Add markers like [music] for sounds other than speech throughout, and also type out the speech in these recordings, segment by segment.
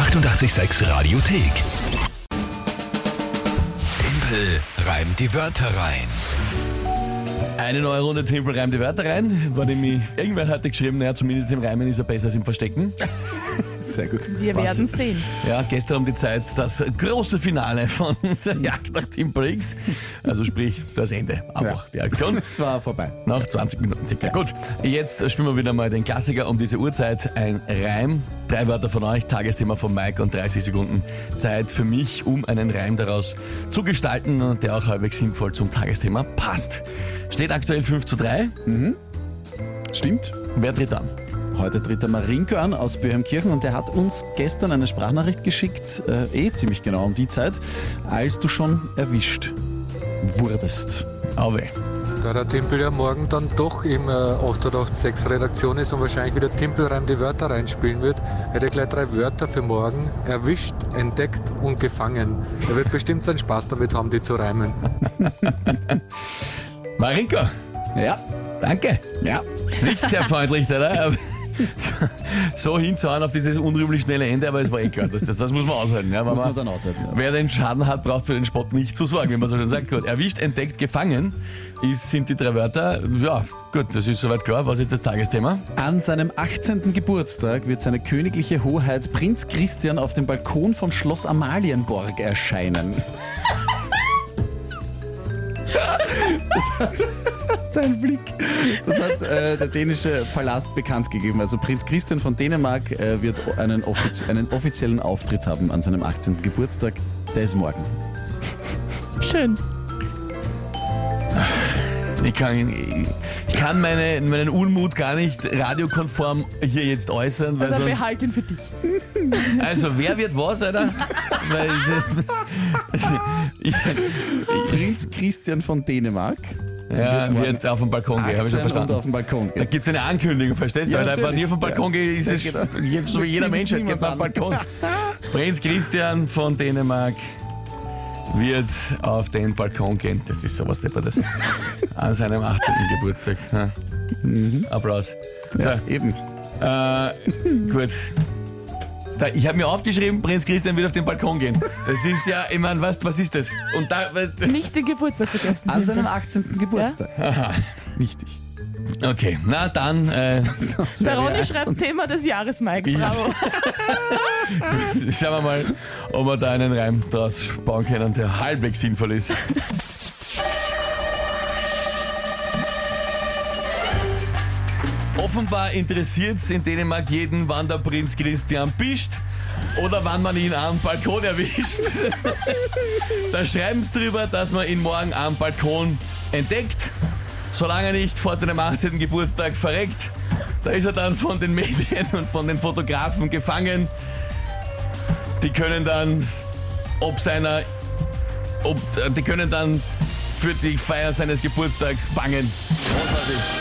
886 Radiothek. Tempel reimt die Wörter rein. Eine neue Runde Tempel reimt die Wörter rein. War nämlich, irgendwer hatte geschrieben, naja, zumindest im Reimen ist er besser als im Verstecken. [laughs] Sehr gut. Wir Was? werden sehen. Ja, gestern um die Zeit das große Finale von [laughs] der Jagd nach Timber X. Also sprich, das Ende. Einfach die Aktion. [laughs] Es war vorbei. Nach 20 Minuten circa. Gut, jetzt spielen wir wieder mal den Klassiker um diese Uhrzeit. Ein Reim. Drei Wörter von euch, Tagesthema von Mike und 30 Sekunden Zeit für mich, um einen Reim daraus zu gestalten, der auch halbwegs sinnvoll zum Tagesthema passt. Steht aktuell 5 zu 3. Stimmt. Wer tritt an? Heute tritt der Marinko an aus Böhmkirchen und der hat uns gestern eine Sprachnachricht geschickt, äh, eh ziemlich genau um die Zeit, als du schon erwischt wurdest. Auwe. Da der Timpel ja morgen dann doch im äh, 886 Redaktion ist und wahrscheinlich wieder Timpelreim die Wörter reinspielen wird, hätte er gleich drei Wörter für morgen. Erwischt, entdeckt und gefangen. Er wird bestimmt seinen Spaß damit haben, die zu reimen. [laughs] Marinka, Ja, danke. ja. Nicht sehr freundlich, oder? [laughs] So, hinzuhauen auf dieses unrühmlich schnelle Ende, aber es war eh klar, das, das, das muss man aushalten. Ja, Muss man man, dann aushalten. Ja. wer den Schaden hat, braucht für den Spott nicht zu sorgen, wie man so schön sagt. Gut, erwischt, entdeckt, gefangen ist, sind die drei Wörter. Ja, gut, das ist soweit klar. Was ist das Tagesthema? An seinem 18. Geburtstag wird seine königliche Hoheit Prinz Christian auf dem Balkon vom Schloss Amalienborg erscheinen. Das hat [laughs] dein Blick. Das hat äh, der dänische Palast bekannt gegeben. Also Prinz Christian von Dänemark äh, wird einen, offiz einen offiziellen Auftritt haben an seinem 18. Geburtstag. Der ist morgen. Schön. Ich kann, ich kann meine, meinen Unmut gar nicht radiokonform hier jetzt äußern, weil Also sonst, behalt ihn für dich. also wer wird was, Alter? Weil das, ich, Prinz Christian von Dänemark ja, wird auf den Balkon gehen, habe ich 18 schon verstanden. auf den Balkon Da gehen. gibt es eine Ankündigung, verstehst du? Ja, Alter? Wenn natürlich. ich auf den Balkon gehe, ist es Ja, genau. so wie jeder Da Mensch geht auf den Balkon. Prinz Christian von Dänemark wird auf den Balkon gehen. Das ist sowas Deppertes. [laughs] An seinem 18. Geburtstag. Ja. Applaus. Ja, eben. So, äh, gut. Da, ich habe mir aufgeschrieben, Prinz Christian wird auf den Balkon gehen. Das ist ja, ich meine, was, was ist das? Und da, Nicht den Geburtstag vergessen. An seinem 18. Geburtstag. Das ist wichtig. okay, na dann, äh, [laughs] ja- schreibt Thema des Jahres, Mike. Bravo. [laughs] Schauen wir mal, ob wir da einen Reim draus bauen können, der halbwegs sinnvoll ist. Offenbar interessiert es in Dänemark jeden, wann der Prinz Christian pischt oder wann man ihn am Balkon erwischt. [laughs] da schreiben sie drüber, dass man ihn morgen am Balkon entdeckt, solange er nicht vor seinem 18. Geburtstag verreckt. Da ist er dann von den Medien und von den Fotografen gefangen. Die können dann, ob seiner, ob, die können dann für die Feier seines Geburtstags bangen. Großartig.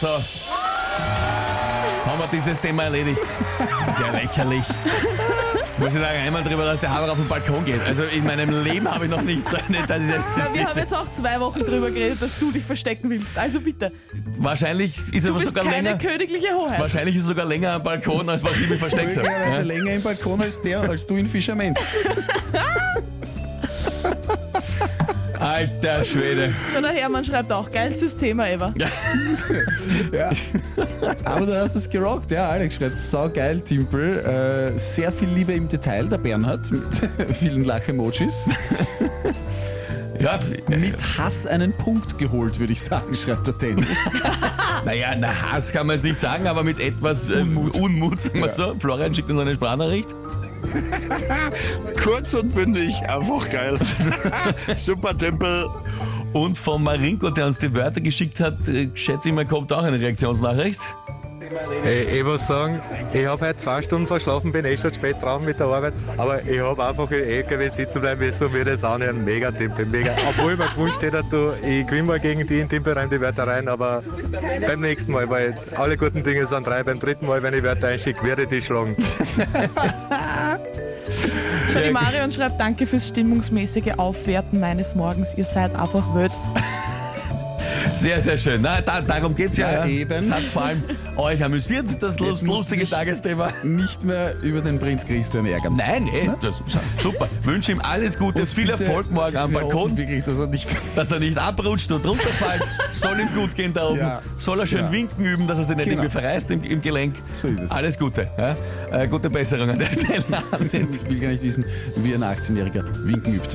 So. Haben wir dieses Thema erledigt. Sehr lächerlich. Muss ich sagen, einmal drüber, dass der Hammer auf den Balkon geht. Also in meinem Leben habe ich noch nicht so eine. Das ist, das Ja, wir ist, haben jetzt auch zwei Wochen drüber geredet, dass du dich verstecken willst. Also bitte. wahrscheinlich ist er Du bist sogar keine länger. königliche Hoheit. Wahrscheinlich ist er sogar länger am Balkon, als was ich mich versteckt habe. Möglicherweise länger im Balkon als der, als du in Fischament. [laughs] Alter Schwede. Schon der Hermann schreibt auch, geilstes Thema ever. [laughs] Ja. Aber du hast es gerockt, ja. Alex schreibt, saugeil, Timpel. Äh, sehr viel Liebe im Detail, der Bernhard, mit [laughs] vielen Lach-Emojis. Ja, Mit Hass einen Punkt geholt, würde ich sagen, schreibt der Danny. [laughs] naja, na Hass kann man jetzt nicht sagen, aber mit etwas äh, Unmut, sagen wir so. Florian schickt uns eine Sprachnachricht. [laughs] Kurz und bündig, einfach geil. [laughs] Super Tempel. Und von Marinko, der uns die Wörter geschickt hat, äh, schätze ich mal, kommt auch eine Reaktionsnachricht. Hey, ich muss sagen, ich habe heute zwei Stunden verschlafen, bin eh schon spät dran mit der Arbeit, aber ich habe einfach im LKW sitzen bleiben müssen und mir das anhören. Mega Timpel, mega. Obwohl ich mir gewünscht hätte, du, ich gewinne mal gegen die in Timpelreim die Wörter rein, aber beim nächsten Mal, weil alle guten Dinge sind drei. Beim dritten Mal, wenn ich Wörter einschicke, werde ich die schlagen. [laughs] Schon die Marion schreibt, danke fürs stimmungsmäßige Aufwerten meines Morgens. Ihr seid einfach wild. Sehr, sehr schön. Na, da, darum geht es ja. Ja, eben. Es hat vor allem euch amüsiert, das muss lustige Tagesthema. Nicht mehr über den Prinz Christian ärgern. Nein, eh, das, super. Wünsche ihm alles Gute, Und viel Erfolg morgen am Balkon, wirklich, dass er nicht. [laughs] dass er nicht abrutscht und runterfällt. [laughs] Soll ihm gut gehen da oben. Ja. Soll er schön Ja. winken üben, dass er sich nicht Genau. irgendwie verreißt im, im Gelenk. So ist es. Alles Gute. Äh, gute Besserung an der [laughs] Stelle. Ich will gar nicht wissen, wie ein 18-Jähriger winken übt.